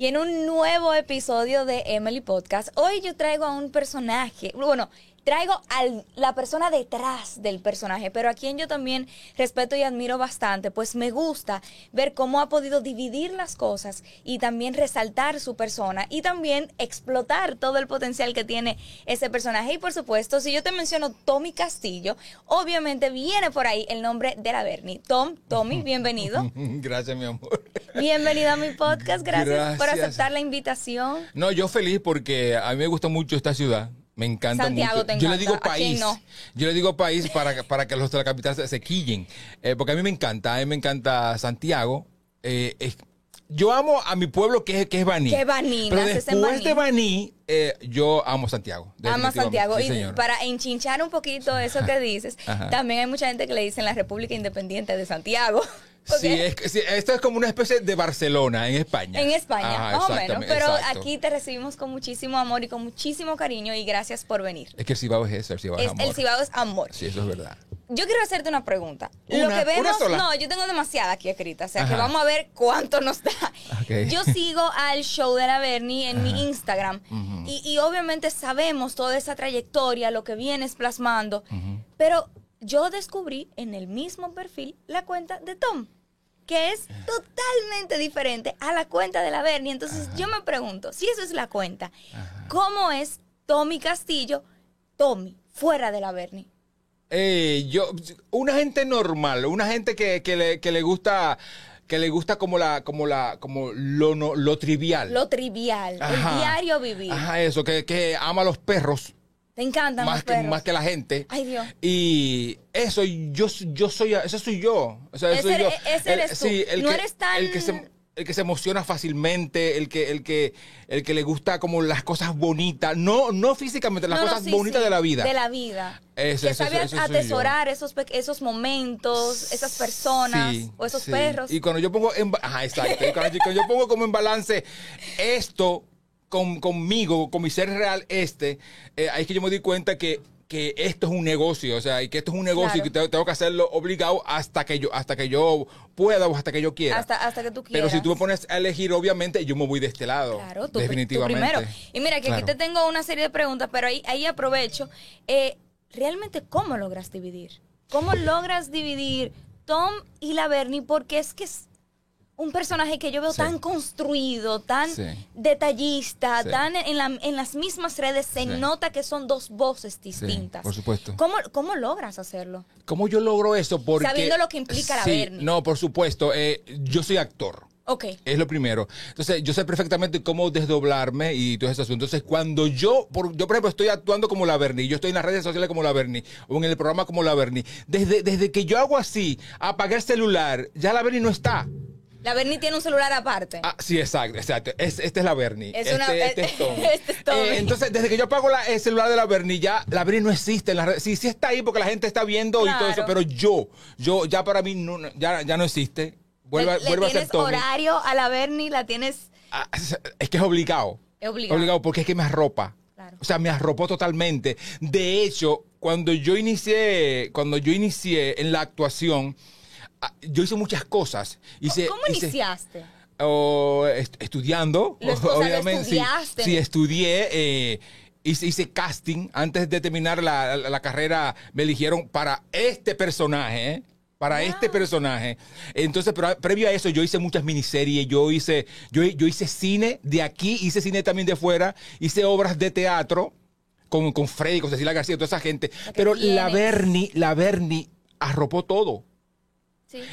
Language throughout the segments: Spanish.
y en un nuevo episodio de Emily Podcast. Hoy yo traigo a un personaje, bueno, traigo a la persona detrás del personaje, pero a quien yo también respeto y admiro bastante, pues me gusta ver cómo ha podido dividir las cosas y también resaltar su persona y también explotar todo el potencial que tiene ese personaje. Y por supuesto, si yo te menciono Tommy Castillo, obviamente viene por ahí el nombre de la Bernie. Tom, Tommy, bienvenido. Gracias, mi amor. Bienvenido a mi podcast, gracias, gracias por aceptar la invitación. No, yo feliz porque a mí me gusta mucho esta ciudad. Me encanta Santiago, mucho. yo le digo país. Yo le digo país para, para que los de la capital se, quillen. Eh, porque a mí me encanta, a mí me encanta Santiago. Eh, yo amo a mi pueblo que es, que es Baní. Que Baní, Pero después de Baní, eh, yo amo Santiago. Amo Santiago. y para enchinchar un poquito eso que dices, también hay mucha gente que le dice en la República Independiente de Santiago. Sí, esto es como una especie de Barcelona en España. En España, más o menos. Pero aquí te recibimos con muchísimo amor y con muchísimo cariño y gracias por venir. Es que el Cibao es eso, el Cibao es, amor. El Cibao es amor. Sí, eso es verdad. Yo quiero hacerte una pregunta. Lo que vemos, no, yo tengo demasiada aquí escrita, o sea que vamos a ver cuánto nos da. Yo sigo al show de la Bernie en mi Instagram y, y, obviamente sabemos toda esa trayectoria, lo que vienes plasmando, pero yo descubrí en el mismo perfil la cuenta de Tom que es totalmente diferente a la cuenta de la Bernie. Entonces yo me pregunto, si eso es la cuenta, ¿cómo es Tommy Castillo, Tommy, fuera de la Bernie? Eh, yo, una gente normal, una gente que, le, gusta que le gusta como la como la como lo lo trivial. Lo trivial el diario vivir. Ajá eso que, que ama a los perros te encantan más que, Más que la gente. Ay, Dios. Y eso, yo, yo soy, eso soy yo. O sea, ese, soy yo. Ese eres tú. Sí, el no eres tan... El que se, el que se emociona fácilmente, el que, el que, el que le gusta como las cosas bonitas, no, no físicamente, las cosas bonitas de la vida. De la vida. Eso, que sabe atesorar esos, esos momentos, esas personas o esos perros. Y cuando yo pongo en, ajá, exacto. cuando, yo pongo como en balance esto con, conmigo, con mi ser real este, eh, ahí es que yo me di cuenta que que esto es un negocio, o sea, y que esto es un negocio y que tengo, que hacerlo obligado hasta que yo hasta que yo pueda o hasta que yo quiera. Hasta, hasta que tú quieras. Pero si tú me pones a elegir, obviamente, yo me voy de este lado. Claro, tú, definitivamente. primero. Y mira, que aquí te tengo una serie de preguntas, pero ahí, ahí aprovecho. Eh, ¿Realmente cómo logras dividir? ¿Cómo logras dividir Tom y la Bernie? Porque es que es un personaje que yo veo tan construido, tan detallista, tan en, las mismas redes se nota que son dos voces distintas. por supuesto. ¿Cómo, ¿Cómo, logras hacerlo? ¿Cómo yo logro eso? Porque, Sabiendo lo que implica la Bernie. No, por supuesto. Eh, yo soy actor. Ok. Es lo primero. Entonces, yo sé perfectamente cómo desdoblarme y todo eso. Entonces, cuando yo, por, yo por ejemplo, estoy actuando como la Bernie, yo estoy en las redes sociales como la Bernie, o en el programa como la Bernie, desde, desde que yo hago así, apagar el celular, ya la Bernie no está. La Bernie tiene un celular aparte. Ah, sí, exacto, exacto. esta es la Bernie. Es este, este, es Tommy. este es Tommy. Eh, entonces, desde que yo apago la, el celular de la Bernie, ya la Bernie no existe en la red. Sí, sí está ahí porque la gente está viendo y todo eso, pero yo, yo, ya para mí no, ya, ya no existe. Vuelve, vuelve a ser Tommy. horario a la Bernie? ¿La tienes...? Ah, es que es obligado. Es obligado. Obligado porque es que me arropa. Claro. O sea, me arropó totalmente. De hecho, cuando yo inicié, cuando yo inicié en la actuación yo hice muchas cosas. Hice, ¿Cómo iniciaste? estudiando, obviamente. Sí, estudié. Eh, hice, casting. Antes de terminar la, carrera, me eligieron para este personaje. ¿eh? Para este personaje. Entonces, pero previo a eso, yo hice muchas miniseries. Yo hice, yo, yo hice cine de aquí, hice cine también de fuera. Hice obras de teatro con, con Freddy, con Cecilia García, toda esa gente. Pero la Bernie, la Bernie arropó todo.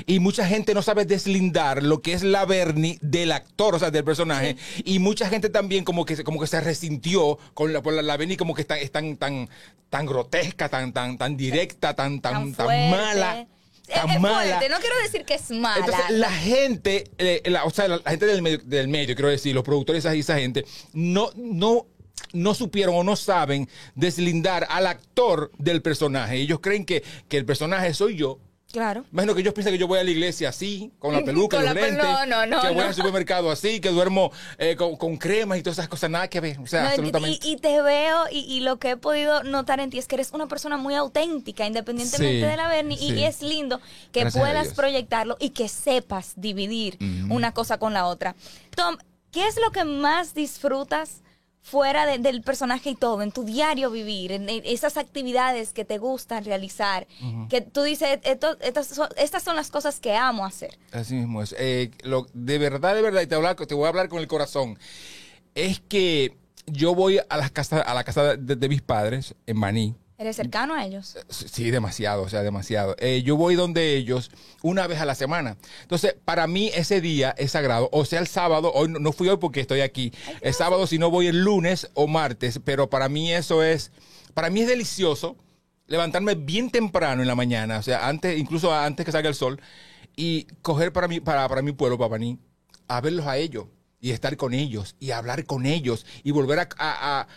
Y mucha gente no sabe deslindar lo que es la Bernie del actor, o sea, del personaje. Y mucha gente también como que, como que se resintió con la, por la, Bernie como que está, es tan, tan, tan grotesca, tan, tan, tan directa, tan, tan, tan, mala. Tan mala. No quiero decir que es mala. Entonces, la gente, eh, o sea, la, gente del medio, del medio, quiero decir, los productores y esa gente, no, no no supieron o no saben deslindar al actor del personaje. Ellos creen que, que el personaje soy yo Claro. Imagino que ellos piensan que yo voy a la iglesia así, con la peluca, los lentes. No, no, no. Que voy al supermercado así, que duermo eh, con, cremas y todas esas cosas. Nada que ver. O sea, absolutamente. Y, te veo, y, lo que he podido notar en ti es que eres una persona muy auténtica, independientemente de la Bernie. Y es lindo que puedas proyectarlo y que sepas dividir una cosa con la otra. Tom, ¿qué es lo que más disfrutas fuera del personaje y todo, en tu diario vivir, en, esas actividades que te gustan realizar, que tú dices, estas, son, las cosas que amo hacer. Así mismo es. Eh, de verdad, de verdad, y te, te voy a hablar con el corazón, es que yo voy a, las casa, a la casa de, mis padres en Maní. ¿Eres cercano a ellos? Sí, demasiado, o sea, demasiado. Eh, yo voy donde ellos una vez a la semana. Entonces, para mí ese día es sagrado. O sea, el sábado, hoy no, fui hoy porque estoy aquí. el sábado si no voy el lunes o martes, pero para mí eso es, para mí es delicioso levantarme bien temprano en la mañana, o sea, antes, incluso antes que salga el sol, y coger para mi, para, para mi pueblo, para Maní, a verlos a ellos y estar con ellos y hablar con ellos y volver a,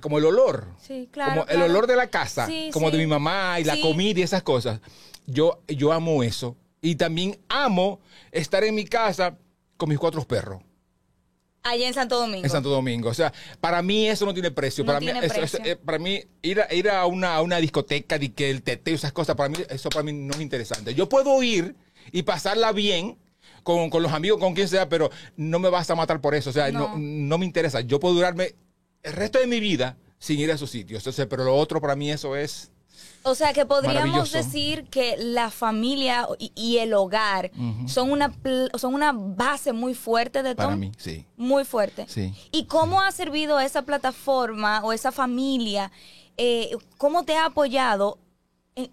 como el olor. Sí, claro. Como el olor de la casa, como de mi mamá y la comida y esas cosas. Yo, yo amo eso. Y también amo estar en mi casa con mis cuatro perros. Allá en Santo Domingo. En Santo Domingo. O sea, para mí eso no tiene precio. para, mí, eh, para mí, ir, a, ir a, una, a una discoteca y que el teteo, esas cosas, para mí, eso para mí no es interesante. Yo puedo ir y pasarla bien con, los amigos, con quien sea, pero no me vas a matar por eso. O sea, no. no, me interesa. Yo puedo durarme el resto de mi vida sin ir a esos sitios. Entonces, pero lo otro para mí eso es... O sea que podríamos decir que la familia y, el hogar son, una, son una base muy fuerte de todo. Para mí, sí. Muy fuerte. Sí. ¿Y cómo ha servido esa plataforma o esa familia? Eh, ¿Cómo te ha apoyado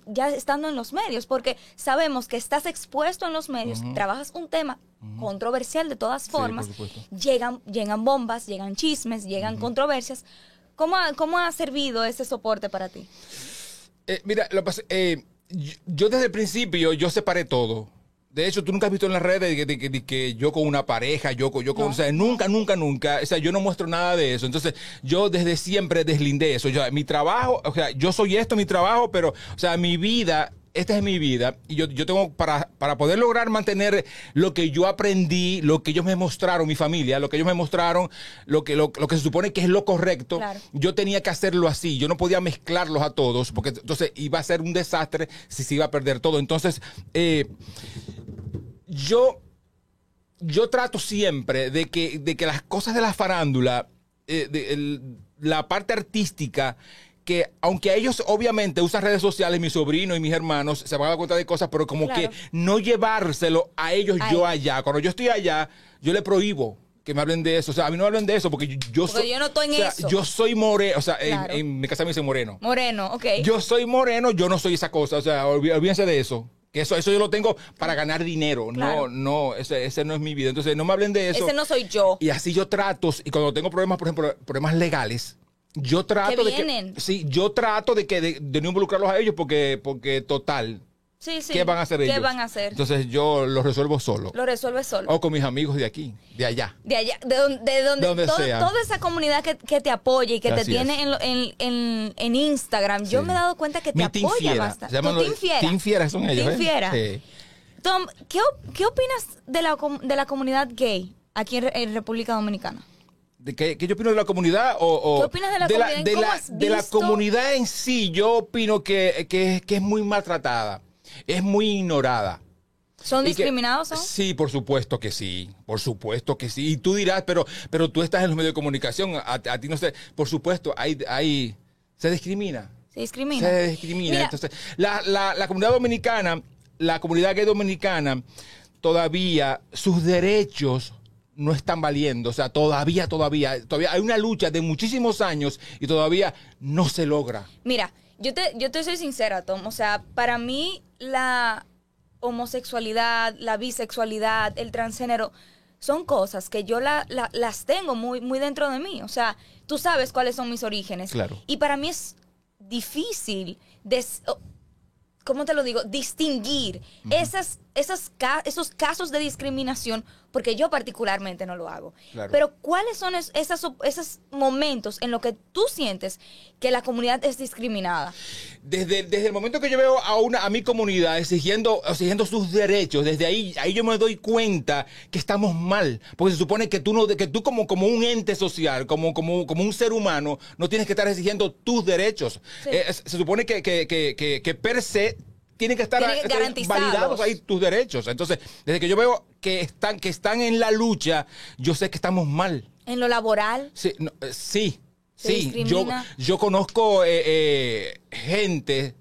ya estando en los medios, porque sabemos que estás expuesto en los medios, trabajas un tema controversial de todas formas, llegan, llegan bombas, llegan chismes, llegan controversias. ¿Cómo ha, ¿Cómo ha servido ese soporte para ti? Eh, mira, lo eh, yo desde el principio yo separé todo. De hecho, tú nunca has visto en las redes que, yo con una pareja, yo, yo con, o sea, nunca, nunca, nunca, o sea, yo no muestro nada de eso. Entonces, yo desde siempre deslindé eso. Yo, mi trabajo, o sea, yo soy esto, mi trabajo, pero, o sea, mi vida esta es mi vida y yo, yo tengo para, para poder lograr mantener lo que yo aprendí, lo que ellos me mostraron, mi familia, lo que ellos me mostraron, lo que, lo, que se supone que es lo correcto, yo tenía que hacerlo así. Yo no podía mezclarlos a todos porque entonces iba a ser un desastre si se iba a perder todo. Entonces, eh, yo, yo trato siempre de que, de que las cosas de la farándula, eh, de, la parte artística, que aunque ellos obviamente usan redes sociales, mi sobrino y mis hermanos se van a dar cuenta de cosas, pero como que no llevárselo a ellos yo allá. Cuando yo estoy allá, yo le prohíbo que me hablen de eso. O sea, a mí no me hablen de eso porque yo, soy. Yo no estoy en eso. Yo soy moreno. O sea, en, mi casa me dice moreno. Moreno, ok. Yo soy moreno, yo no soy esa cosa. O sea, olvídense de eso. Que eso, eso yo lo tengo para ganar dinero. No, no, ese, ese, no es mi vida. Entonces, no me hablen de eso. Ese no soy yo. Y así yo trato, y cuando tengo problemas, por ejemplo, problemas legales, yo trato de que. Sí, yo trato de que de, no involucrarlos a ellos porque, porque total. Sí, sí. ¿Qué van a hacer ellos? ¿Qué van a hacer? Entonces yo lo resuelvo solo. Lo resuelve solo. O con mis amigos de aquí, de allá. De allá, de, donde, toda esa comunidad que, te apoya y que te tiene en, en, Instagram, yo me he dado cuenta que te apoya bastante. Tu team Fiera. Team Fiera son ellos. Team ¿eh? Fiera. Tom, ¿qué, ¿qué, opinas de la, de la comunidad gay aquí en, República Dominicana? ¿De qué, yo opino de la comunidad? O, ¿Qué opinas de la comunidad? de, la, de la comunidad en sí, yo opino que, que, que es muy maltratada es muy ignorada. ¿Son discriminados? Sí, por supuesto que sí, por supuesto que sí. Y tú dirás, pero, pero tú estás en los medios de comunicación, a, ti no sé, por supuesto, hay, hay, se discrimina. Se discrimina. Se discrimina. Entonces, la, la, la comunidad dominicana, la comunidad gay dominicana, todavía sus derechos no están valiendo. O sea, todavía, todavía, todavía hay una lucha de muchísimos años y todavía no se logra. Mira, yo te, yo te soy sincera, Tom. O sea, para mí la homosexualidad, la bisexualidad, el transgénero, son cosas que yo la, las tengo muy, muy dentro de mí. O sea, tú sabes cuáles son mis orígenes. Claro. Y para mí es difícil, ¿cómo te lo digo? Distinguir esas, esas, esos casos de discriminación porque yo particularmente no lo hago. Pero ¿cuáles son esas, esos momentos en los que tú sientes que la comunidad es discriminada? Desde, desde el momento que yo veo a una a mi comunidad exigiendo, exigiendo sus derechos, desde ahí, ahí yo me doy cuenta que estamos mal. Porque se supone que tú, no, que tú como, como un ente social, como, como, como un ser humano, no tienes que estar exigiendo tus derechos. Eh, se supone que, que, que, que per se tienen que estar este, validados ahí tus derechos. Entonces, desde que yo veo que están, que están en la lucha, yo sé que estamos mal. ¿En lo laboral? Sí, eh, sí. Sí, yo, yo conozco eh, eh, gente,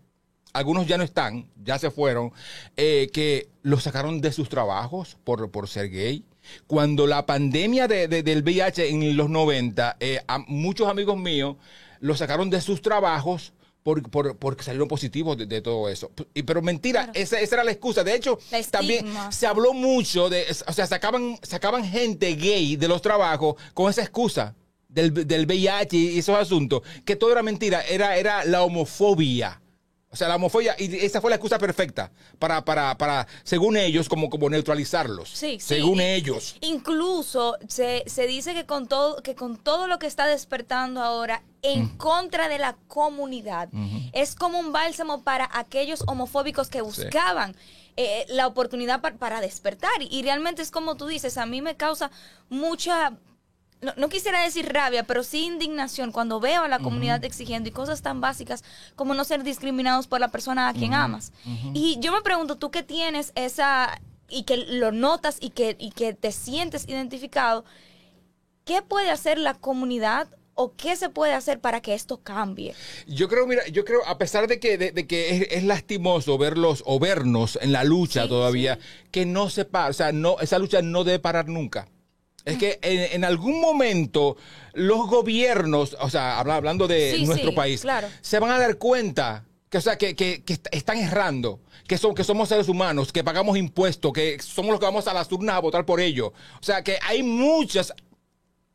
algunos ya no están, ya se fueron, que los sacaron de sus trabajos por, por ser gay. Cuando la pandemia del VIH en los 90, a muchos amigos míos los sacaron de sus trabajos por, porque salieron positivos de, todo eso. Y, pero mentira, esa, era la excusa. De hecho, también se habló mucho de, o sea, sacaban, sacaban gente gay de los trabajos con esa excusa del, del VIH y esos asuntos, que todo era mentira, era, era la homofobia. O sea, la homofobia, y esa fue la excusa perfecta para, para, para según ellos, como, como neutralizarlos. Sí, Según ellos. Incluso se, dice que con, todo, que con todo lo que está despertando ahora en mm. contra de la comunidad, es como un bálsamo para aquellos homofóbicos que buscaban. Eh, la oportunidad para, despertar. y, realmente es como tú dices, a mí me causa mucha no, quisiera decir rabia, pero sí indignación cuando veo a la comunidad exigiendo y cosas tan básicas como no ser discriminados por la persona a quien amas. Y yo me pregunto, tú que tienes esa y que lo notas y que, y que te sientes identificado, ¿qué puede hacer la comunidad o qué se puede hacer para que esto cambie? Yo creo, mira, yo creo, a pesar de que, de, que es, lastimoso verlos o vernos en la lucha todavía, que no se para, o sea, no, esa lucha no debe parar nunca. Es que en, algún momento los gobiernos, o sea, hablando de nuestro país, se van a dar cuenta que, o sea, que, están errando, que, son, que somos seres humanos, que pagamos impuestos, que somos los que vamos a las urnas a votar por ellos. O sea, que hay muchas,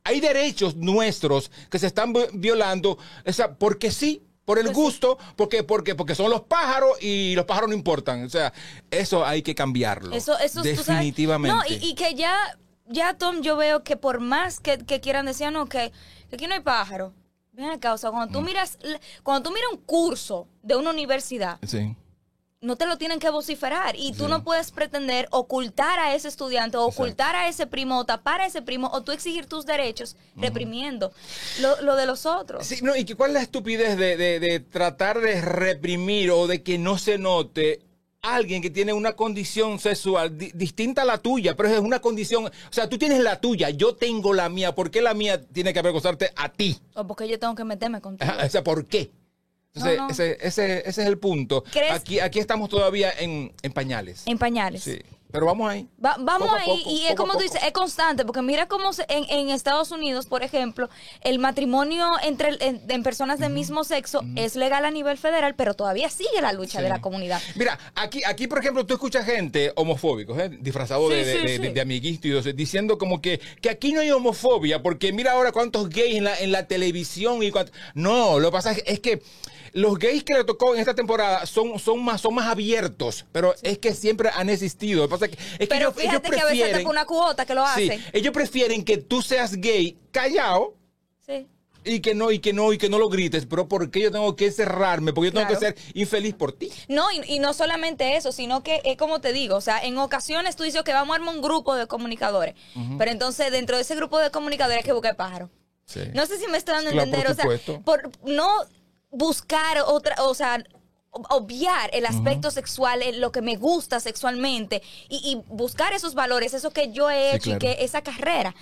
hay derechos nuestros que se están violando, o sea, porque sí, por el pues gusto, porque, porque, porque son los pájaros y los pájaros no importan. O sea, eso hay que cambiarlo. Eso, eso definitivamente. No, y, que ya ya Tom, yo veo que por más que, quieran decir, no, que, aquí no hay pájaro. Ven acá, o sea, cuando tú mm. miras, cuando tú miras un curso de una universidad, no te lo tienen que vociferar y tú no puedes pretender ocultar a ese estudiante o ocultar a ese primo o tapar a ese primo o tú exigir tus derechos reprimiendo lo, de los otros. Sí, no, y cuál es la estupidez de, de tratar de reprimir o de que no se note alguien que tiene una condición sexual distinta a la tuya, pero es una condición, o sea, tú tienes la tuya, yo tengo la mía, ¿por qué la mía tiene que avergonzarte a ti? O porque yo tengo que meterme contigo. o sea, ¿por qué? Entonces, Ese, ese, es el punto. Aquí, aquí estamos todavía en, en pañales. En pañales. Sí. Pero vamos ahí. vamos ahí y es como tú dices, es constante, porque mira cómo en, Estados Unidos, por ejemplo, el matrimonio entre en, personas del mismo sexo es legal a nivel federal, pero todavía sigue la lucha de la comunidad. Mira, aquí, aquí por ejemplo, tú escuchas gente homofóbico, ¿eh? disfrazado de, de, diciendo como que, que aquí no hay homofobia, porque mira ahora cuántos gays en la, en la televisión y No, lo que pasa es que los gays que le tocó en esta temporada son, son, más, son más abiertos, pero es que siempre han existido. Pasa que, es pero ellos, prefieren, que a veces una cuota que lo hace. ellos prefieren que tú seas gay callado. Sí y que no, y que no, y que no lo grites, pero ¿por qué yo tengo que cerrarme? Porque yo tengo que ser infeliz por ti. No, y, no solamente eso, sino que es como te digo, o sea, en ocasiones tú dices que vamos a armar un grupo de comunicadores, pero entonces dentro de ese grupo de comunicadores hay que buscar pájaro. Sí. No sé si me estoy dando a entender, o sea, por, no buscar otra, o sea, obviar el aspecto sexual, lo que me gusta sexualmente y, buscar esos valores, eso que yo he hecho y que esa carrera.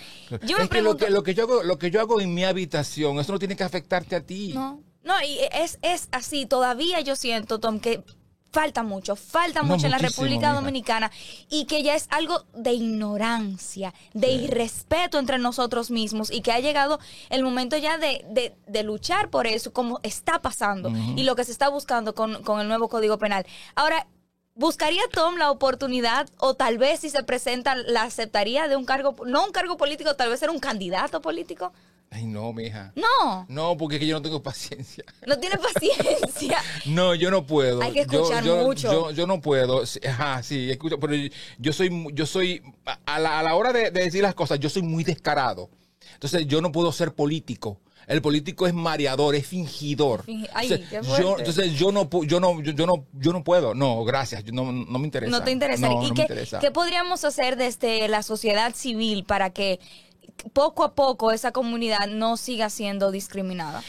Yo me pregunto, que lo, que, yo hago, lo que yo hago en mi habitación, eso no tiene que afectarte a ti. No. No, y es, es así, todavía yo siento, Tom, que falta mucho, falta mucho en la República Dominicana y que ya es algo de ignorancia, de irrespeto entre nosotros mismos y que ha llegado el momento ya de, luchar por eso, como está pasando y lo que se está buscando con, con el nuevo Código Penal. Ahora, ¿Buscaría Tom la oportunidad o tal vez si se presenta la aceptaría de un cargo, no un cargo político, tal vez ser un candidato político? Ay, no, mija. No. No, porque es que yo no tengo paciencia. ¿No tienes paciencia? no, yo no puedo. Hay que escuchar mucho. Yo, no puedo. Ajá, sí, escucho. Pero yo soy, yo soy, a la, hora de, decir las cosas, yo soy muy descarado. Entonces, yo no puedo ser político. El político es mareador, es fingidor. Ay, entonces, yo, entonces yo no, yo no, yo, no, yo no puedo. No, gracias. No, no me interesa. No te interesa. ¿Y qué, qué podríamos hacer desde la sociedad civil para que poco a poco esa comunidad no siga siendo discriminada.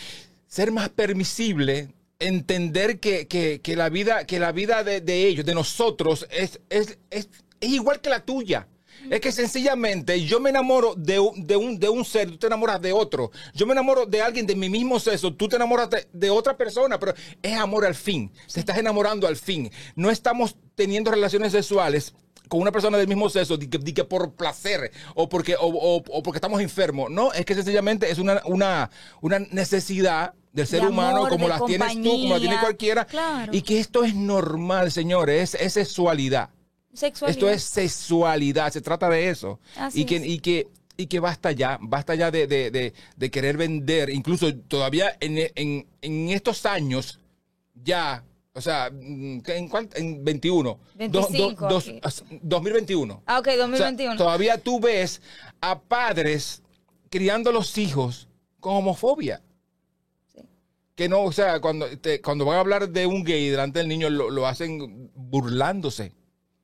Ser más permisible entender que, que, que, la vida, que la vida de, de ellos, de nosotros, es, es, es, es igual que la tuya. Es que sencillamente yo me enamoro de un, de, un, de un ser, tú te enamoras de otro. Yo me enamoro de alguien de mi mismo sexo, tú te enamoras de, de otra persona, pero es amor al fin. Te estás enamorando al fin. No estamos teniendo relaciones sexuales con una persona del mismo sexo, de que, por placer o porque, o, o, porque estamos enfermos. No, es que sencillamente es una, una, una necesidad del ser humano, como las tienes tú, como la tiene cualquiera. Y que esto es normal, señores, es, sexualidad. Esto es sexualidad, se trata de eso. y que, y que y que basta ya, basta ya de, de, de, querer vender, incluso todavía en, en, en, estos años, ya, o sea, ¿en, en 21? 25. 2021. Ah, ok, 2021. todavía tú ves a padres criando a los hijos con homofobia que no, o sea, cuando, cuando van a hablar de un gay delante del niño, lo, hacen burlándose.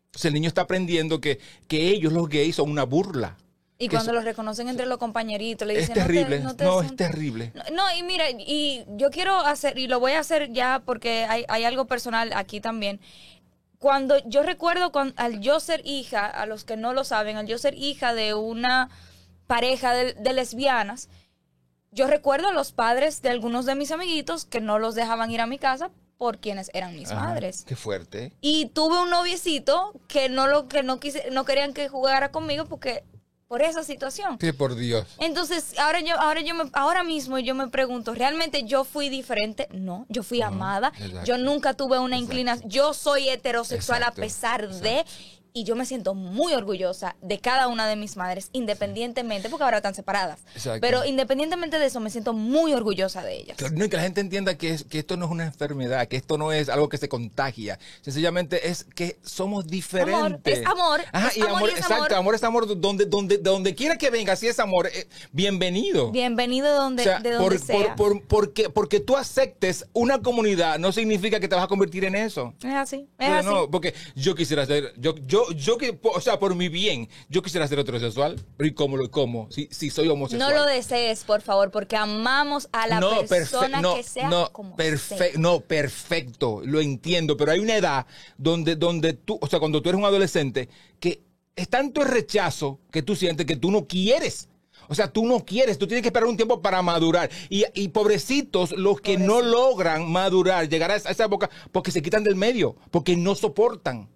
Entonces el niño está aprendiendo que, que ellos, los gays, son una burla. Y cuando los reconocen entre los compañeritos, le dicen... Es terrible, no, es terrible. No, y mira, y yo quiero hacer, y lo voy a hacer ya porque hay, hay algo personal aquí también. Cuando yo recuerdo al yo ser hija, a los que no lo saben, al yo ser hija de una pareja de lesbianas, yo recuerdo a los padres de algunos de mis amiguitos que no los dejaban ir a mi casa por quienes eran mis madres. Qué fuerte. Y tuve un noviecito que no lo que no quise, no querían que jugara conmigo porque por esa situación. Sí, por Dios. Entonces, ahora yo ahora yo me, ahora mismo yo me pregunto, ¿realmente yo fui diferente? No, yo fui amada. Yo nunca tuve una inclinación. Yo soy heterosexual a pesar de y yo me siento muy orgullosa de cada una de mis madres, independientemente, porque ahora están separadas. Pero independientemente de eso, me siento muy orgullosa de ellas. No, y que la gente entienda que, es, que esto no es una enfermedad, que esto no es algo que se contagia. Sencillamente es que somos diferentes. Amor, es amor. Ajá, y amor, exacto, amor. es amor donde, donde, donde quiera que venga, si es amor, eh, bienvenido. Bienvenido donde, de donde sea. porque, porque tú aceptes una comunidad no significa que te vas a convertir en eso. Es así, es así. No, porque yo quisiera ser, yo, yo yo, que, o sea, por mi bien, yo quisiera ser heterosexual, pero ¿y cómo lo como? Si, si soy homosexual. No lo desees, por favor, porque amamos a la persona que sea no, como No, perfecto, lo entiendo, pero hay una edad donde, donde tú, o sea, cuando tú eres un adolescente, que es tanto el rechazo que tú sientes que tú no quieres. O sea, tú no quieres, tú tienes que esperar un tiempo para madurar. Y, y pobrecitos los que no logran madurar, llegar a esa época porque se quitan del medio, porque no soportan.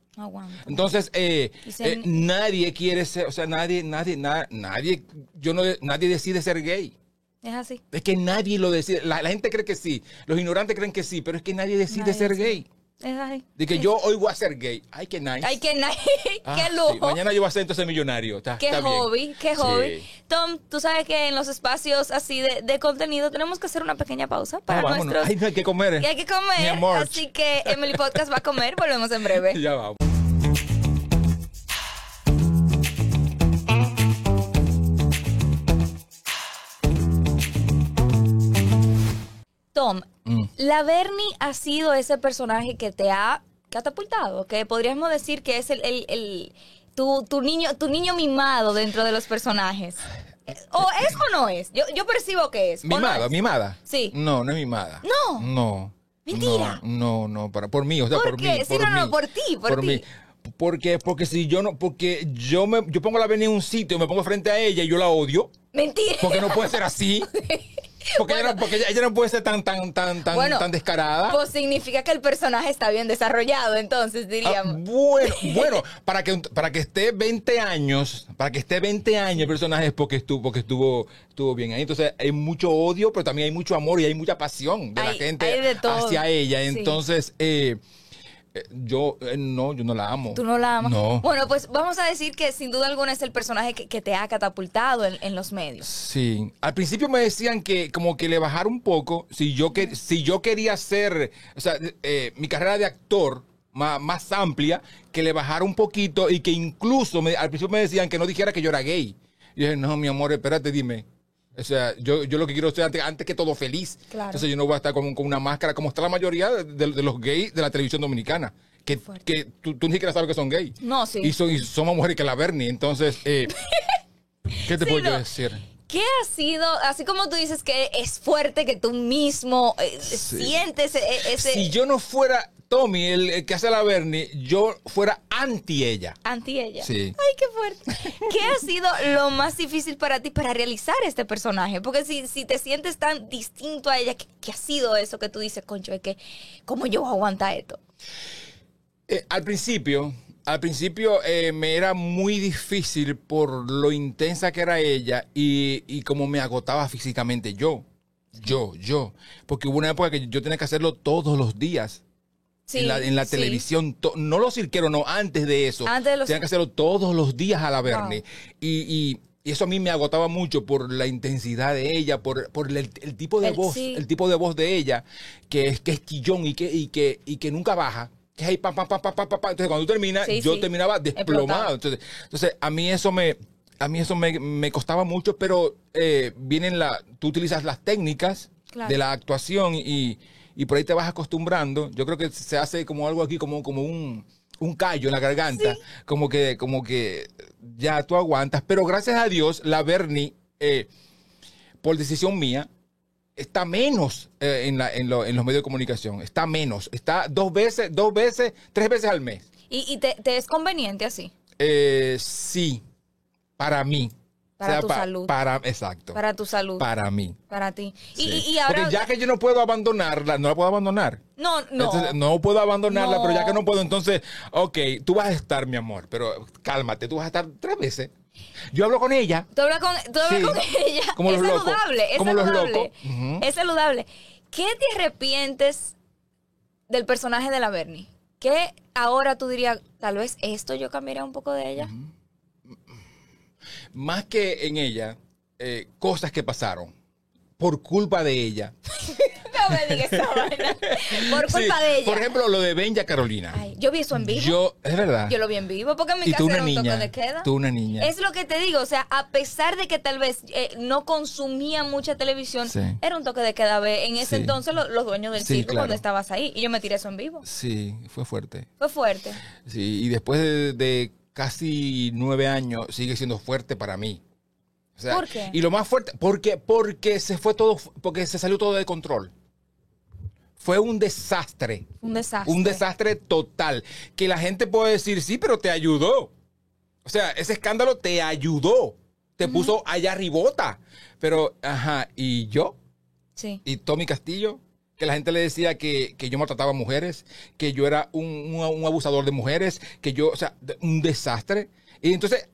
Entonces, eh, eh, nadie quiere ser, o sea, nadie, nadie, nadie, yo no, nadie decide ser gay. Es así. Es que nadie lo decide. La, gente cree que sí, los ignorantes creen que sí, pero es que nadie decide ser gay. Es así. De que yo hoy voy a ser gay. Ay, qué nice. Ay, qué nice. Ah, qué lujo. Mañana yo voy a ser entonces millonario. qué hobby, qué hobby. Tom, tú sabes que en los espacios así de, contenido tenemos que hacer una pequeña pausa para ah, nuestros... Ay, no hay que comer. Y hay que comer. Así que Emily Podcast va a comer. Volvemos en breve. ya vamos. Tom, mm. la Bernie ha sido ese personaje que te ha catapultado, que podríamos decir que es el, tu, niño, tu niño mimado dentro de los personajes. ¿O es o no es? Yo, percibo que es. ¿Mimada? ¿Mimada? Sí. No, no es mimada. No. No. Mentira. No, no, para, por mí, o sea, por, qué? Mí, sí, no, no, por ti, por, ti. Mí. Porque, porque si yo no, porque yo me, yo pongo la Bernie en un sitio, me pongo frente a ella y yo la odio. Mentira. Porque no puede ser así. Porque, ella, no, puede ser tan, tan, tan, tan, tan descarada. Pues significa que el personaje está bien desarrollado, entonces diríamos. Ah, bueno, bueno, para que, para que esté 20 años, para que esté 20 años el personaje es porque estuvo, porque estuvo, estuvo bien ahí. Entonces hay mucho odio, pero también hay mucho amor y hay mucha pasión de la gente hacia ella. Entonces, eh, yo eh, no, yo no la amo. ¿Tú no la amas? No. Bueno, pues vamos a decir que sin duda alguna es el personaje que, te ha catapultado en, los medios. Sí. Al principio me decían que como que le bajara un poco si yo, que, si yo quería ser, o sea, eh, mi carrera de actor más, más, amplia, que le bajara un poquito y que incluso al principio me decían que no dijera que yo era gay. Y dije, no, mi amor, espérate, dime. O sea, yo, yo lo que quiero es antes, antes que todo feliz. Entonces yo no voy a estar con, con una máscara como está la mayoría de, los gays de la televisión dominicana. Que, que tú, tú, ni siquiera sabes que son gays. No, sí. Y, son, y somos mujeres que la Bernie. Entonces, eh, ¿qué te puedo decir? ¿Qué ha sido, así como tú dices que es fuerte, que tú mismo eh, sientes e, ese... Si yo no fuera Tommy, el, que hace la Bernie, yo fuera anti ella. Anti ella. Sí. Ay, qué fuerte. ¿Qué ha sido lo más difícil para ti para realizar este personaje? Porque si, si te sientes tan distinto a ella, ¿qué, ha sido eso que tú dices, concho, es que, ¿cómo yo aguanta esto? Eh, al principio, al principio eh, me era muy difícil por lo intensa que era ella y, y como me agotaba físicamente yo. Yo, yo. Porque hubo una época que yo tenía que hacerlo todos los días en la, televisión, no los cirqueros, no, antes de eso. Antes Tenían que hacerlo todos los días a la Verne. Y, eso a mí me agotaba mucho por la intensidad de ella, por, el, tipo de voz, el tipo de voz de ella, que es, que es chillón y que, y que, y que nunca baja. Que es ahí, pam, pam, pam, pam, pam, pam. Entonces, cuando tú terminas, yo terminaba desplomado. Entonces, entonces, a mí eso me, a mí eso me, costaba mucho, pero eh, vienen la, tú utilizas las técnicas de la actuación y, y por ahí te vas acostumbrando. Yo creo que se hace como algo aquí, como, como un, un callo en la garganta, como, que, como que ya tú aguantas. Pero gracias a Dios, la Bernie, eh, por decisión mía, está menos eh, en, la, en, los medios de comunicación. Está menos. Está dos veces, dos veces, tres veces al mes. ¿Y, te, te, es conveniente así? Eh, sí, para mí. Para tu salud. Para, exacto. Para tu salud. Para mí. Para ti. Y, ahora, Porque ya que yo no puedo abandonarla, no la puedo abandonar. No, no. no puedo abandonarla, pero ya que no puedo, entonces, ok, tú vas a estar, mi amor, pero cálmate, tú vas a estar tres veces. Yo hablo con ella. Tú hablas con, tú hablas con ella. Como es los saludable, es Como saludable. los locos. Es saludable. ¿Qué te arrepientes del personaje de la Bernie? ¿Qué ahora tú dirías, tal vez esto yo cambiaría un poco de ella? Más que en ella, eh, cosas que pasaron por culpa de ella. no me digas vaina. Por culpa de ella. Por ejemplo, lo de Benja Carolina. yo vi eso en vivo. Yo, es verdad. Yo lo vi en vivo porque en mi casa era un toque de queda. Tú una niña. Es lo que te digo, o sea, a pesar de que tal vez eh, no consumía mucha televisión, era un toque de queda en ese entonces los dueños del circo cuando estabas ahí. Y yo me tiré eso en vivo. Sí, fue fuerte. Fue fuerte. Sí, y después de casi nueve años sigue siendo fuerte para mí. ¿Por qué? Y lo más fuerte, porque, porque se fue todo, porque se salió todo de control. Fue un desastre. Un desastre. Un desastre total. Que la gente puede decir, sí, pero te ayudó. O sea, ese escándalo te ayudó. Te puso allá ribota. Pero, ajá, ¿y yo? Sí. ¿Y Tommy Castillo? Que la gente le decía que, yo maltrataba a mujeres, que yo era un, abusador de mujeres, que yo, o sea, un desastre. Y entonces,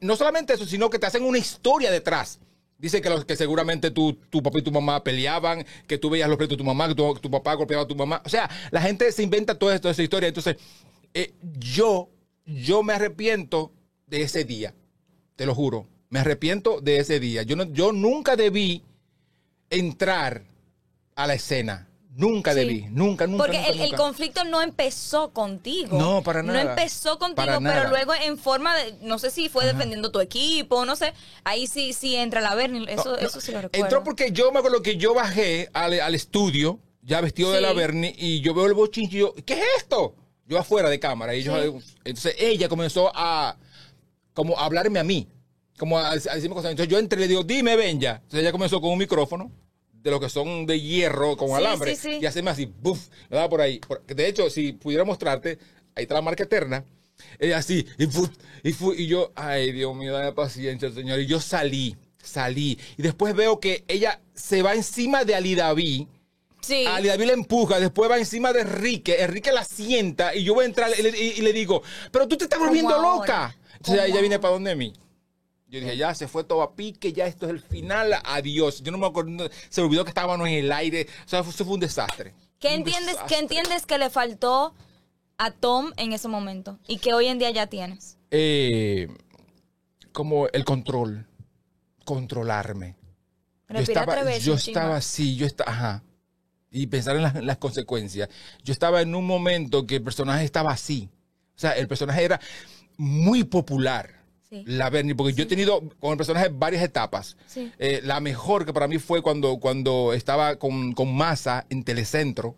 no solamente eso, sino que te hacen una historia detrás. Dice que, los, que seguramente tu, tu papá y tu mamá peleaban, que tú veías los pleitos de tu mamá, que tu, papá golpeaba a tu mamá. O sea, la gente se inventa toda, esta esa historia. Entonces, eh, yo, yo me arrepiento de ese día. Te lo juro. Me arrepiento de ese día. Yo, no, yo nunca debí entrar a la escena. Nunca debí, nunca, nunca. Porque el, conflicto no empezó contigo. No, para nada. No empezó contigo, pero luego en forma de, no sé si fue defendiendo tu equipo, no sé, ahí sí, sí entra la Bernie, eso, eso sí lo recuerdo. Entró porque yo me acuerdo que yo bajé al, estudio, ya vestido de la Bernie, y yo veo el bochinche y yo, ¿qué es esto? Yo afuera de cámara, y yo, entonces ella comenzó a, como a hablarme a mí, como a, decirme cosas. Entonces yo entré y le digo, dime, ven ya. Entonces ella comenzó con un micrófono de los que son de hierro con alambre y hacerme así, ¡buf! Me daba por ahí. De hecho, si pudiera mostrarte, ahí está la marca eterna. Ella así, y, y, y yo, ay Dios mío, dame paciencia, señor. Y yo salí, salí. Y después veo que ella se va encima de Ali David. Sí. Ali David la empuja, después va encima de Enrique. Enrique la sienta y yo voy a entrar y le, digo, pero tú te estás volviendo loca. Entonces ella viene para donde mí. Yo dije, ya se fue todo a pique, ya esto es el final, adiós. Yo no me acuerdo, se olvidó que estábamos en el aire. O sea, eso fue un desastre. ¿Qué entiendes, ¿Qué entiendes que le faltó a Tom en ese momento y que hoy en día ya tienes? Eh, como el control, controlarme. yo estaba, yo estaba así, yo estaba, ajá. Y pensar en las consecuencias. Yo estaba en un momento que el personaje estaba así. O sea, el personaje era muy popular la Bernie, porque yo he tenido con el personaje varias etapas. Eh, la mejor que para mí fue cuando, cuando estaba con, con Massa en Telecentro.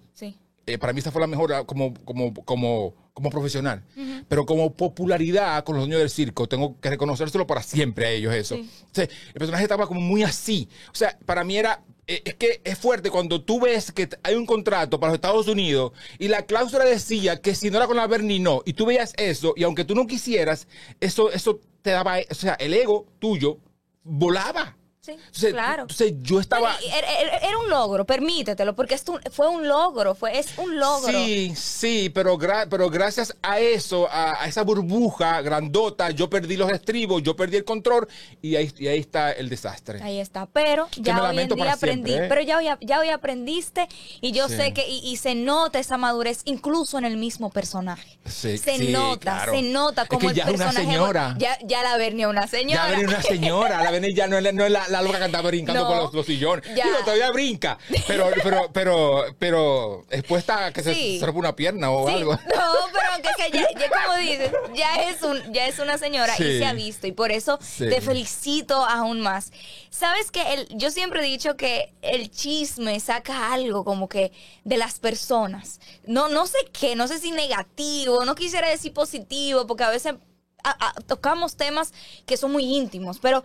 Eh, para mí esa fue la mejor como, como, como, como profesional. Pero como popularidad con los dueños del circo, tengo que reconocérselo para siempre a ellos eso. el personaje estaba como muy así. O sea, para mí era es que es fuerte cuando tú ves que hay un contrato para los Estados Unidos y la cláusula decía que si no era con la Bernie no, y tú veías eso, y aunque tú no quisieras, eso, eso te daba, o sea, el ego tuyo volaba. Sí, claro. Entonces yo estaba... Era, un logro, permítetelo, porque fue un logro, fue, es un logro. Sí, sí, pero, pero gracias a eso, a, esa burbuja grandota, yo perdí los estribos, yo perdí el control y ahí, ahí está el desastre. Ahí está, pero ya hoy en día aprendí, ¿eh? pero ya hoy, ya hoy aprendiste y yo sé que, y, se nota esa madurez incluso en el mismo personaje. Sí, se nota, se nota como el personaje... Una señora. Ya, ya la Bernie una señora. Ya Bernie una señora, la Bernie ya no es, no es la la loca que andaba brincando con los, sillones. Digo, todavía brinca, pero, pero, pero, pero después está que se, rompe una pierna o algo. No, pero aunque sea, ya, como dices, ya es, un, ya es una señora y se ha visto. Y por eso te felicito aún más. Sabes que el, yo siempre he dicho que el chisme saca algo como que de las personas. No, no sé qué, no sé si negativo, no quisiera decir positivo, porque a veces tocamos temas que son muy íntimos, pero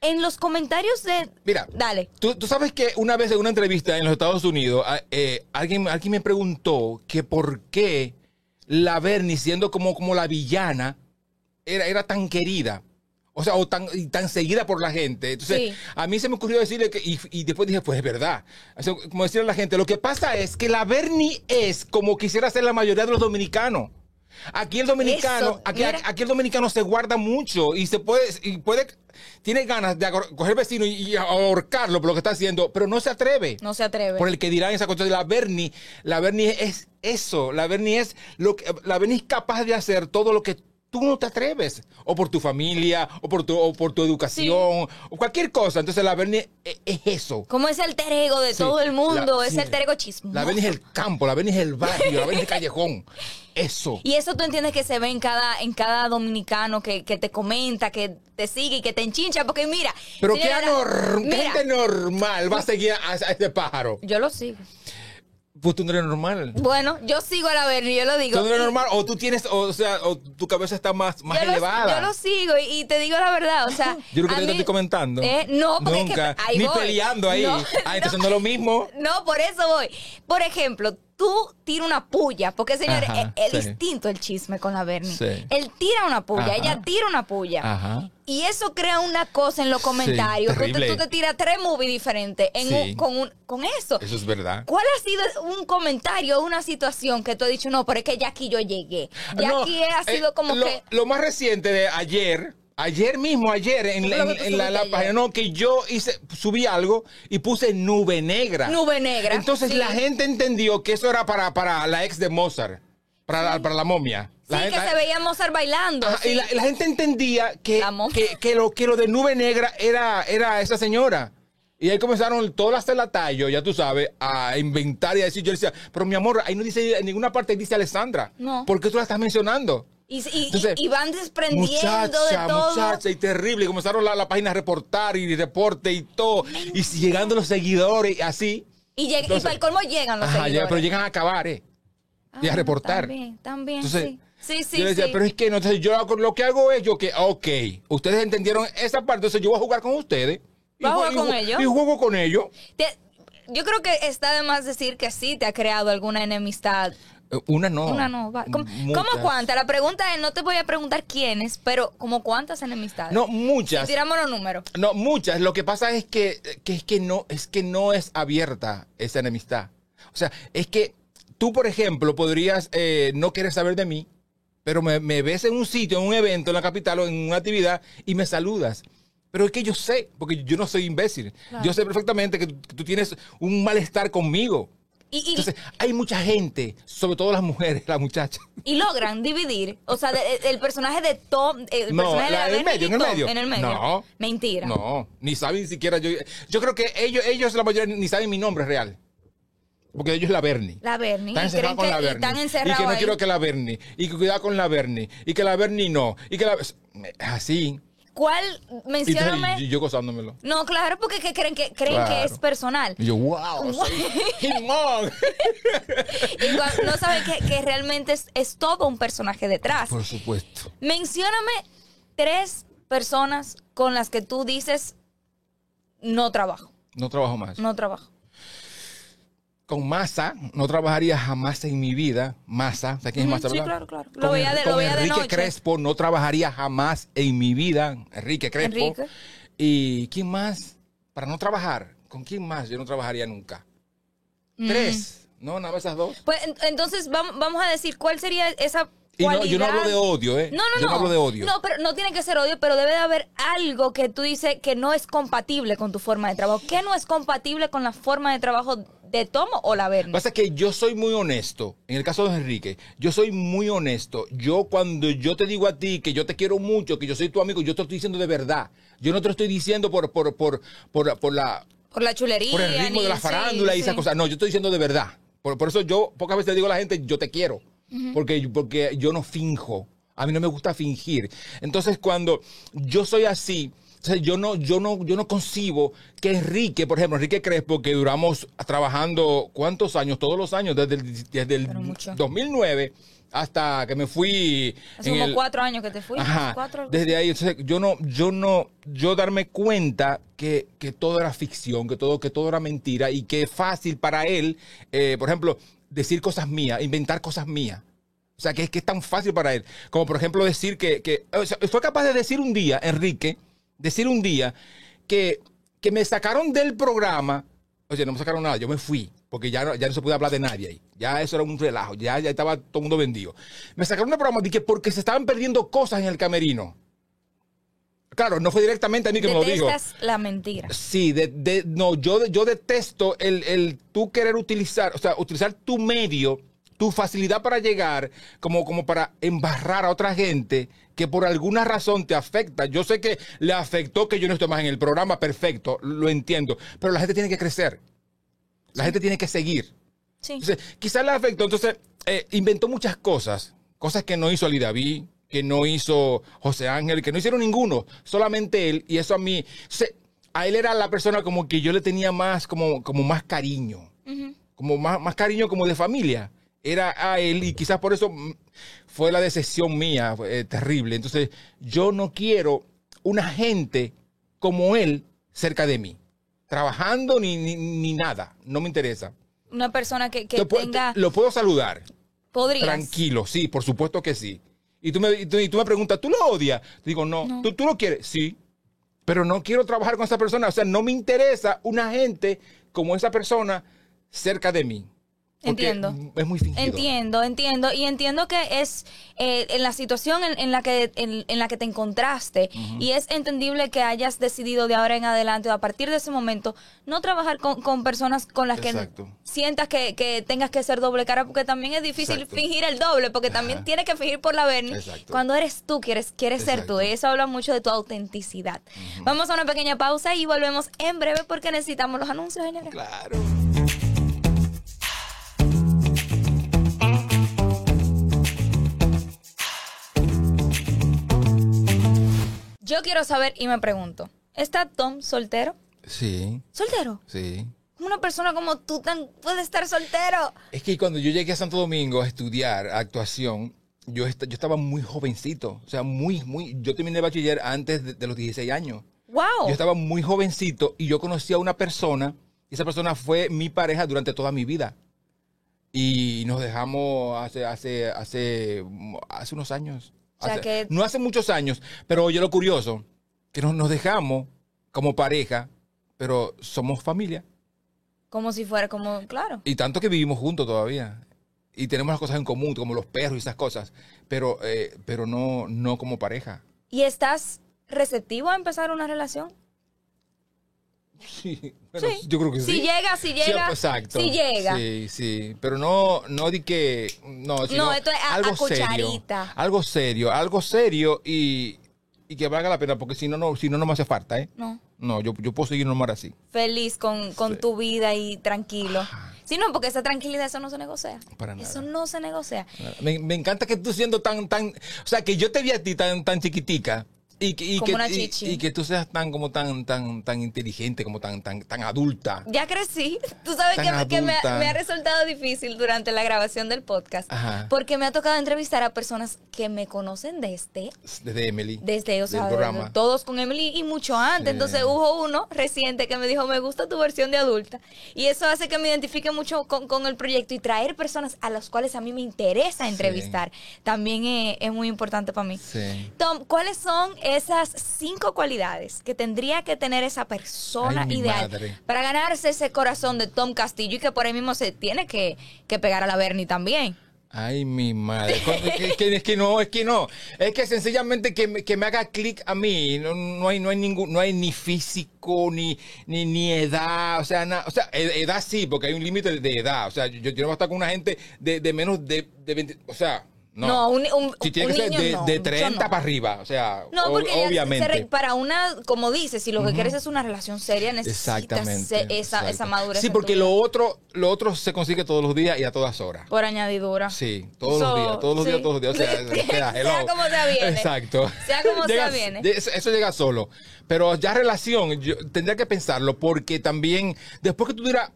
en los comentarios de... Mira, dale. Tú, sabes que una vez en una entrevista en los Estados Unidos, eh, alguien, alguien me preguntó que por qué la Bernie, siendo como, como la villana, era, era tan querida. O sea, o tan, tan seguida por la gente. Entonces, a mí se me ocurrió decirle que, y, después dije, pues es verdad. como decirle a la gente, lo que pasa es que la Bernie es como quisiera ser la mayoría de los dominicanos. Aquí el dominicano, aquí, aquí, el dominicano se guarda mucho y se puede, y puede, tiene ganas de coger vecino y, ahorcarlo por lo que está haciendo, pero no se atreve. No se atreve. Por el que dirán esa cosa de la Bernie. La Bernie es eso. La Bernie es lo que, la Bernie es capaz de hacer todo lo que tú no te atreves. O por tu familia, o por tu, o por tu educación, o cualquier cosa. Entonces la Bernie e, es, eso. Como es el terego de todo el mundo, es el terego chismoso. La Bernie es el campo, la Bernie es el barrio, la Bernie es el callejón. Eso. Y eso tú entiendes que se ve en cada, en cada dominicano que, que te comenta, que te sigue y que te enchincha, porque mira. Pero qué, gente normal va a seguir a, a este pájaro. Yo lo sigo. Pues tú no eres normal. Bueno, yo sigo a la Bernie, yo lo digo. Tú no eres normal, o tú tienes, o, sea, o tu cabeza está más, más elevada. yo lo sigo y, te digo la verdad, o sea. yo creo que te estoy comentando. Eh, no, porque Nunca. Ni peleando ahí. ah, entonces no es lo mismo. No, por eso voy. Por ejemplo, tú tira una puya, porque señores, es, distinto el chisme con la Bernie. Él tira una puya, ella tira una puya. Y eso crea una cosa en los comentarios. tú, te, tiras tres movies diferentes con, con eso. Eso es verdad. ¿Cuál ha sido un comentario, una situación que tú has dicho, no, pero es que ya aquí yo llegué? Ya aquí ha sido eh, como que. Lo más reciente de ayer Ayer mismo, ayer, en, la, página, no, que yo hice, subí algo y puse nube negra. Nube negra. Entonces la gente entendió que eso era para, para la ex de Mozart, para, la, para la momia. sí, que se veía Mozart bailando. Y la, gente entendía que, que, lo, que lo de nube negra era, era esa señora. Y ahí comenzaron todas las tallo, ya tú sabes, a inventar y a decir. Yo decía, pero mi amor, ahí no dice en ninguna parte dice Alessandra. No. ¿Por qué tú la estás mencionando? Y, van desprendiendo de todo. Muchacha, y terrible. Comenzaron la, la página a reportar y reporte y todo. Y llegando los seguidores, así. Y, para el colmo llegan los seguidores. pero llegan a acabar, ¿eh? y a ah, reportar. También, también, sí. Sí, sí, yo decía, pero es que no, entonces yo lo que hago es yo que, ok, ustedes entendieron esa parte, entonces yo voy a jugar con ustedes. Y, a jugar con ellos? Y juego con ellos. yo creo que está de más decir que sí te ha creado alguna enemistad una no. Una no. ¿Cómo, cuántas? La pregunta es, no te voy a preguntar quiénes, pero ¿como cuántas enemistades? No, muchas. tiramos los números. No, muchas. Lo que pasa es que, es que no, es que no es abierta esa enemistad. O sea, es que tú, por ejemplo, podrías eh, no querer saber de mí, pero me, ves en un sitio, en un evento, en la capital o en una actividad y me saludas. Pero es que yo sé, porque yo no soy imbécil. Yo sé perfectamente que tú tienes un malestar conmigo. Entonces, hay mucha gente, sobre todo las mujeres, las muchachas. Y logran dividir. O sea, el personaje de Tom. El personaje de en el medio, en el medio. En el medio. No. Mentira. No, ni saben ni siquiera. Yo, yo creo que ellos, ellos, la mayoría, ni saben mi nombre real. Porque ellos la Bernie. La Bernie. Están encerrados con la Bernie. Están encerrados. Y que no quiero que la Bernie. Y que cuidado con la Bernie. Y que la Bernie no. Y que la. Así. ¿Cuál? Mencióname. Y yo gozándomelo. No, claro, porque creen que creen que es personal. Y yo, wow, soy y no saben que, realmente es, es, todo un personaje detrás. Por supuesto. Mencióname tres personas con las que tú dices no trabajo. No trabajo más. No trabajo con Massa, no trabajaría jamás en mi vida. Massa, ¿sabes quién es Massa? Sí, claro, claro. Lo veía de, con Enrique Crespo, no trabajaría jamás en mi vida. Enrique Crespo. Enrique. ¿Y quién más? Para no trabajar, ¿con quién más yo no trabajaría nunca? Mm. Tres. No, nada esas dos. Pues entonces vamos a decir cuál sería esa y no, yo no hablo de odio, ¿eh? No, no, yo no. hablo de odio. No, pero no tiene que ser odio, pero debe de haber algo que tú dices que no es compatible con tu forma de trabajo. ¿Qué no es compatible con la forma de trabajo de Tomo o la Bernie? Pasa que yo soy muy honesto. En el caso de Enrique, yo soy muy honesto. Yo cuando yo te digo a ti que yo te quiero mucho, que yo soy tu amigo, yo te lo estoy diciendo de verdad. Yo no te lo estoy diciendo por, por, por, por, por la... Por la chulería. Por el ritmo de la farándula y esas cosas. No, yo estoy diciendo de verdad. Por, por eso yo pocas veces digo a la gente, yo te quiero porque, porque yo no finjo. A mí no me gusta fingir. Entonces, cuando yo soy así, yo no, yo no, yo no concibo que Enrique, por ejemplo, Enrique Crespo, que duramos trabajando cuántos años, todos los años, desde el, desde el 2009 hasta que me fui. Hace como cuatro años que te fui. desde ahí, yo no, yo no, yo darme cuenta que, que, todo era ficción, que todo, que todo era mentira y que es fácil para él, eh, por ejemplo, decir cosas mías, inventar cosas mías. O sea, que es que es tan fácil para él. Como por ejemplo decir que, que fue capaz de decir un día, Enrique, decir un día que, que me sacaron del programa. Oye, no me sacaron nada, yo me fui, porque ya, ya no se puede hablar de nadie ahí. Ya eso era un relajo, ya, ya estaba todo el mundo vendido. Me sacaron del programa que porque se estaban perdiendo cosas en el camerino. Claro, no fue directamente a mí que me lo dijo. la mentira. Sí, de, no, yo, yo detesto el, el tú querer utilizar, o sea, utilizar tu medio, tu facilidad para llegar, como, como para embarrar a otra gente que por alguna razón te afecta. Yo sé que le afectó que yo no esté más en el programa, perfecto, lo entiendo, pero la gente tiene que crecer. La gente tiene que seguir. Sí. Entonces, quizás le afectó. Entonces, eh, inventó muchas cosas, cosas que no hizo Ali David, que no hizo José Ángel, que no hicieron ninguno, solamente él, y eso a mí, a él era la persona como que yo le tenía más, como, como más cariño, como más, más cariño como de familia, era a él, y quizás por eso fue la decepción mía, eh, terrible. Entonces, yo no quiero una gente como él cerca de mí, trabajando ni, ni, nada, no me interesa. Una persona que, tenga... lo puedo saludar. Podrías. Tranquilo, sí, por supuesto que sí y tú me, y tú, me preguntas, ¿tú lo odias? Digo, no. ¿Tú, ¿Tú lo quieres? Sí. Pero no quiero trabajar con esa persona. O sea, no me interesa una gente como esa persona cerca de mí. Entiendo. Es muy fingido. Entiendo, entiendo. Y entiendo que es eh, en la situación en, la que, en, la que te encontraste. Y es entendible que hayas decidido de ahora en adelante o a partir de ese momento no trabajar con, personas con las que sientas que, tengas que ser doble cara, porque también es difícil fingir el doble, porque también tienes que fingir por la Bernie. Cuando eres tú, quieres, quieres ser tú. Y eso habla mucho de tu autenticidad. Vamos a una pequeña pausa y volvemos en breve porque necesitamos los anuncios. Claro. Yo quiero saber y me pregunto, ¿está Tom soltero? Sí. ¿Soltero? Sí. Una persona como tú tan puede estar soltero. Es que cuando yo llegué a Santo Domingo a estudiar actuación, yo, yo estaba muy jovencito. O sea, muy, muy. Yo terminé bachiller antes de, los 16 años. ¡Wow! Yo estaba muy jovencito y yo conocí a una persona, y esa persona fue mi pareja durante toda mi vida. Y nos dejamos hace, hace, hace, hace unos años. No hace muchos años, pero oye lo curioso, que nos, nos dejamos como pareja, pero somos familia. Como si fuera como, claro. Y tanto que vivimos juntos todavía. Y tenemos las cosas en común, como los perros y esas cosas, pero, eh, pero no, no como pareja. ¿Y estás receptivo a empezar una relación? Sí, yo creo que sí. Si llega, si llega. exacto. Si llega. Sí, sí. Pero no, no di que. No, no esto es algo serio. Algo serio, algo serio y, y que valga la pena, porque si no, no, si no, no me hace falta, ¿eh? No. No, yo, yo puedo seguir normal así. Feliz con, con tu vida y tranquilo. Si no, porque esa tranquilidad, eso no se negocia. Para nada. Eso no se negocia. Me, me, encanta que tú siendo tan, tan. O sea, que yo te vi a ti tan, tan chiquitica y, que, y, que tú seas tan como tan tan tan inteligente como tan tan tan adulta. Ya crecí. Tú sabes que, me, ha resultado difícil durante la grabación del podcast porque me ha tocado entrevistar a personas que me conocen desde desde Emily. Desde o sea todos con Emily y mucho antes. Entonces hubo uno reciente que me dijo me gusta tu versión de adulta y eso hace que me identifique mucho con, el proyecto y traer personas a las cuales a mí me interesa entrevistar. También es, es, muy importante para mí. Tom cuáles son esas cinco cualidades que tendría que tener esa persona ideal para ganarse ese corazón de Tom Castillo y que por ahí mismo se tiene que, pegar a la Bernie también. Ay, mi madre. es, que, es, que, no, es que no. Es que sencillamente que me, que me haga clic a mí. No, no, hay, no hay ningún, no hay ni físico, ni, ni, ni edad. O sea, o sea, e, edad sí, porque hay un límite de edad. O sea, yo, yo no voy a estar con una gente de, de menos de, de 20. O sea, no, un, un, si tiene que ser de, de 30 para arriba, o sea, no, porque obviamente. para una, como dices, si lo que quieres es una relación seria, necesitas esa, esa madurez. Sí, porque lo otro, lo otro se consigue todos los días y a todas horas. Por añadidura. Sí, todos los días, todos los días, todos los días. O sea, sea como sea viene. Exacto. Sea como sea viene. Eso llega solo. Pero ya relación, yo tendría que pensarlo porque también, después que tú dirás,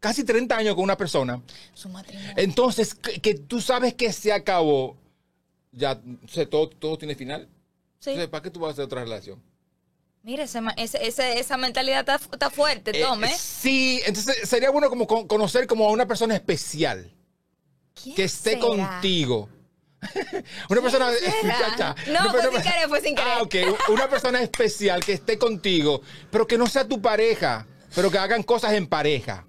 casi 30 años con una persona. Su matrimonio. Entonces, que, tú sabes que se acabó, ya todo, todo tiene final. Sí. Entonces, ¿para qué tú vas a hacer otra relación? Mira, esa mentalidad está, fuerte, eh, Tom, ¿eh? Sí, entonces sería bueno como conocer como a una persona especial. que esté contigo. una persona. no, fue sin querer, fue sin querer. Ah, ok. Una persona especial que esté contigo, pero que no sea tu pareja, pero que hagan cosas en pareja.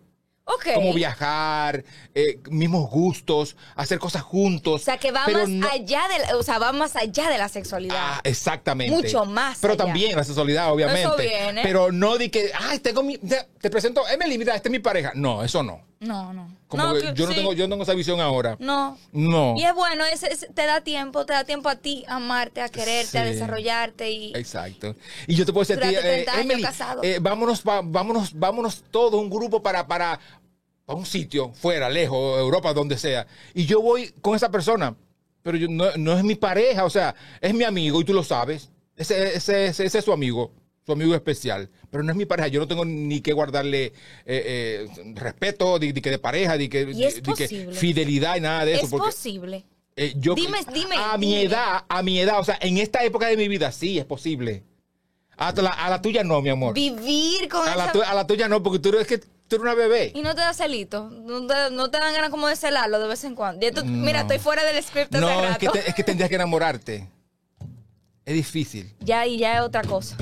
Como viajar, eh, mismos gustos, hacer cosas juntos. O sea, que va más allá de, o sea, va más allá de la sexualidad. Ah, exactamente. Mucho más. Pero también la sexualidad, obviamente. Eso viene. Pero no de que, ay, tengo mi, te, presento, Emily, mira, esta es mi pareja. No, eso no. No, no. Como yo no tengo, yo no tengo esa visión ahora. No. No. Y es bueno, te da tiempo, te da tiempo a ti a amarte, a quererte, a desarrollarte y. Exacto. Y yo te puedo decir a ti, eh, Emily, eh, vámonos, vámonos, vámonos todos, un grupo para, para a un sitio, fuera, lejos, Europa, donde sea, y yo voy con esa persona, pero yo, no, es mi pareja, o sea, es mi amigo y tú lo sabes. Ese, ese, ese, es su amigo, su amigo especial, pero no es mi pareja. Yo no tengo ni que guardarle eh, eh, respeto, de, que de pareja, de que, fidelidad y nada de eso. Es posible. Eh, yo, dime, dime. A mi edad, a mi edad, o sea, en esta época de mi vida sí es posible. A la, a la tuya no, mi amor. Vivir con a La a la tuya no, porque tú eres que tú eres una bebé. Y no te da celito. No te, dan ganas como de celarlo de vez en cuando. Mira, estoy fuera del script no, hace rato. Es que, es que tendrías que enamorarte. Es difícil. Ya, y ya es otra cosa.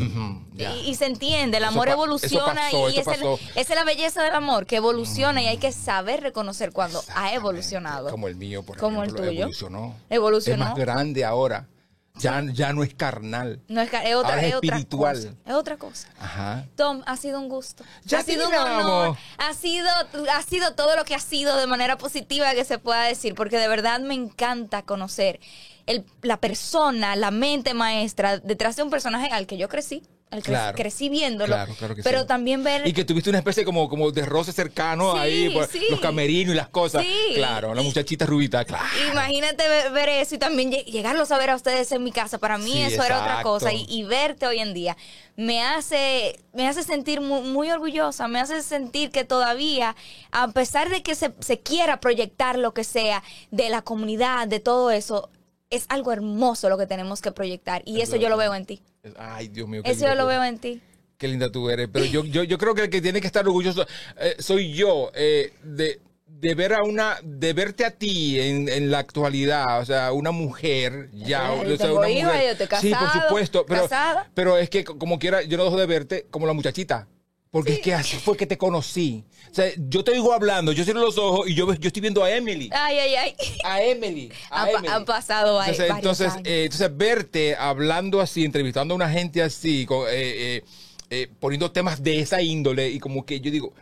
y, se entiende, el amor evoluciona y esa es, la belleza del amor, que evoluciona y hay que saber reconocer cuando ha evolucionado. Como el mío, por Como ejemplo. el tuyo. Evolucionó. Evolucionó. Es más grande ahora. Ya, ya no es carnal. No es, es, otra, es, espiritual. Otra cosa. Es otra cosa. Ajá. Tom, ha sido un gusto. Ya ha sido un honor. Ha sido, ha sido todo lo que ha sido de manera positiva que se pueda decir, porque de verdad me encanta conocer el, la persona, la mente maestra detrás de un personaje al que yo crecí al claro, crecí viéndolo. Claro, claro que pero también ver. Y que tuviste una especie como, como de roce cercano ahí, pues, los camerinos y las cosas. Claro, la muchachita rubita, claro. Imagínate ver, eso y también llegarlos a ver a ustedes en mi casa. Para mí eso era otra cosa. Y, verte hoy en día me hace, me hace sentir muy, orgullosa, me hace sentir que todavía, a pesar de que se, se quiera proyectar lo que sea de la comunidad, de todo eso, es algo hermoso lo que tenemos que proyectar. Y eso yo lo veo en ti. Ay, Dios mío. Eso yo lo veo en ti. Qué linda tú eres. Pero yo, yo, yo creo que el que tiene que estar orgulloso eh, soy yo eh, de, de ver a una, de verte a ti en, en la actualidad, o sea, una mujer ya, o sea, una mujer. Yo sí, por supuesto, pero, pero es que como quiera, yo no dejo de verte como la muchachita. Porque es que así fue que te conocí. O sea, yo te digo hablando, yo cierro los ojos y yo, yo estoy viendo a Emily. Ay, ay, ay. A Emily. han, pasado ahí. Entonces, entonces, eh, entonces, verte hablando así, entrevistando a una gente así, eh, eh, poniendo temas de esa índole y como que yo digo,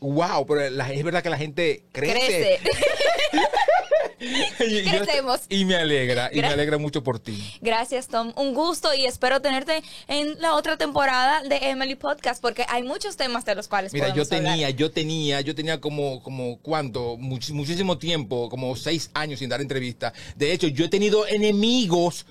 wow, pero es verdad que la gente crece. Crece. y, y me alegra, y me alegra mucho por ti. Gracias, Tom. Un gusto y espero tenerte en la otra temporada de Emily Podcast, porque hay muchos temas de los cuales Mira, yo tenía, yo tenía, yo tenía como, como ¿cuánto? muchísimo tiempo, como seis años sin dar entrevista. De hecho, yo he tenido enemigos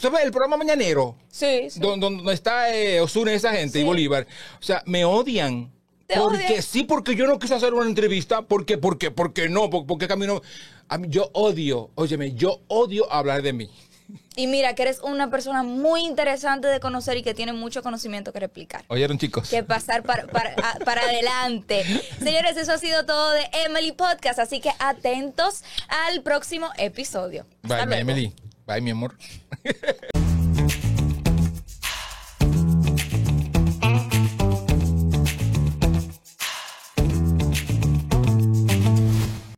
¿Sabes el programa Mañanero? Sí. sí. Donde, está eh, Osuna y esa gente y Bolívar. O sea, me odian. Porque sí, porque yo no quise hacer una entrevista. Porque, porque, porque no, porque, camino. A mí, yo odio, óyeme, yo odio hablar de mí. Y mira, que eres una persona muy interesante de conocer y que tiene mucho conocimiento que replicar. Oyeron, chicos. Que pasar para, para, adelante. Señores, eso ha sido todo de Emily Podcast, así que atentos al próximo episodio. Bye, Emily. Bye, mi amor.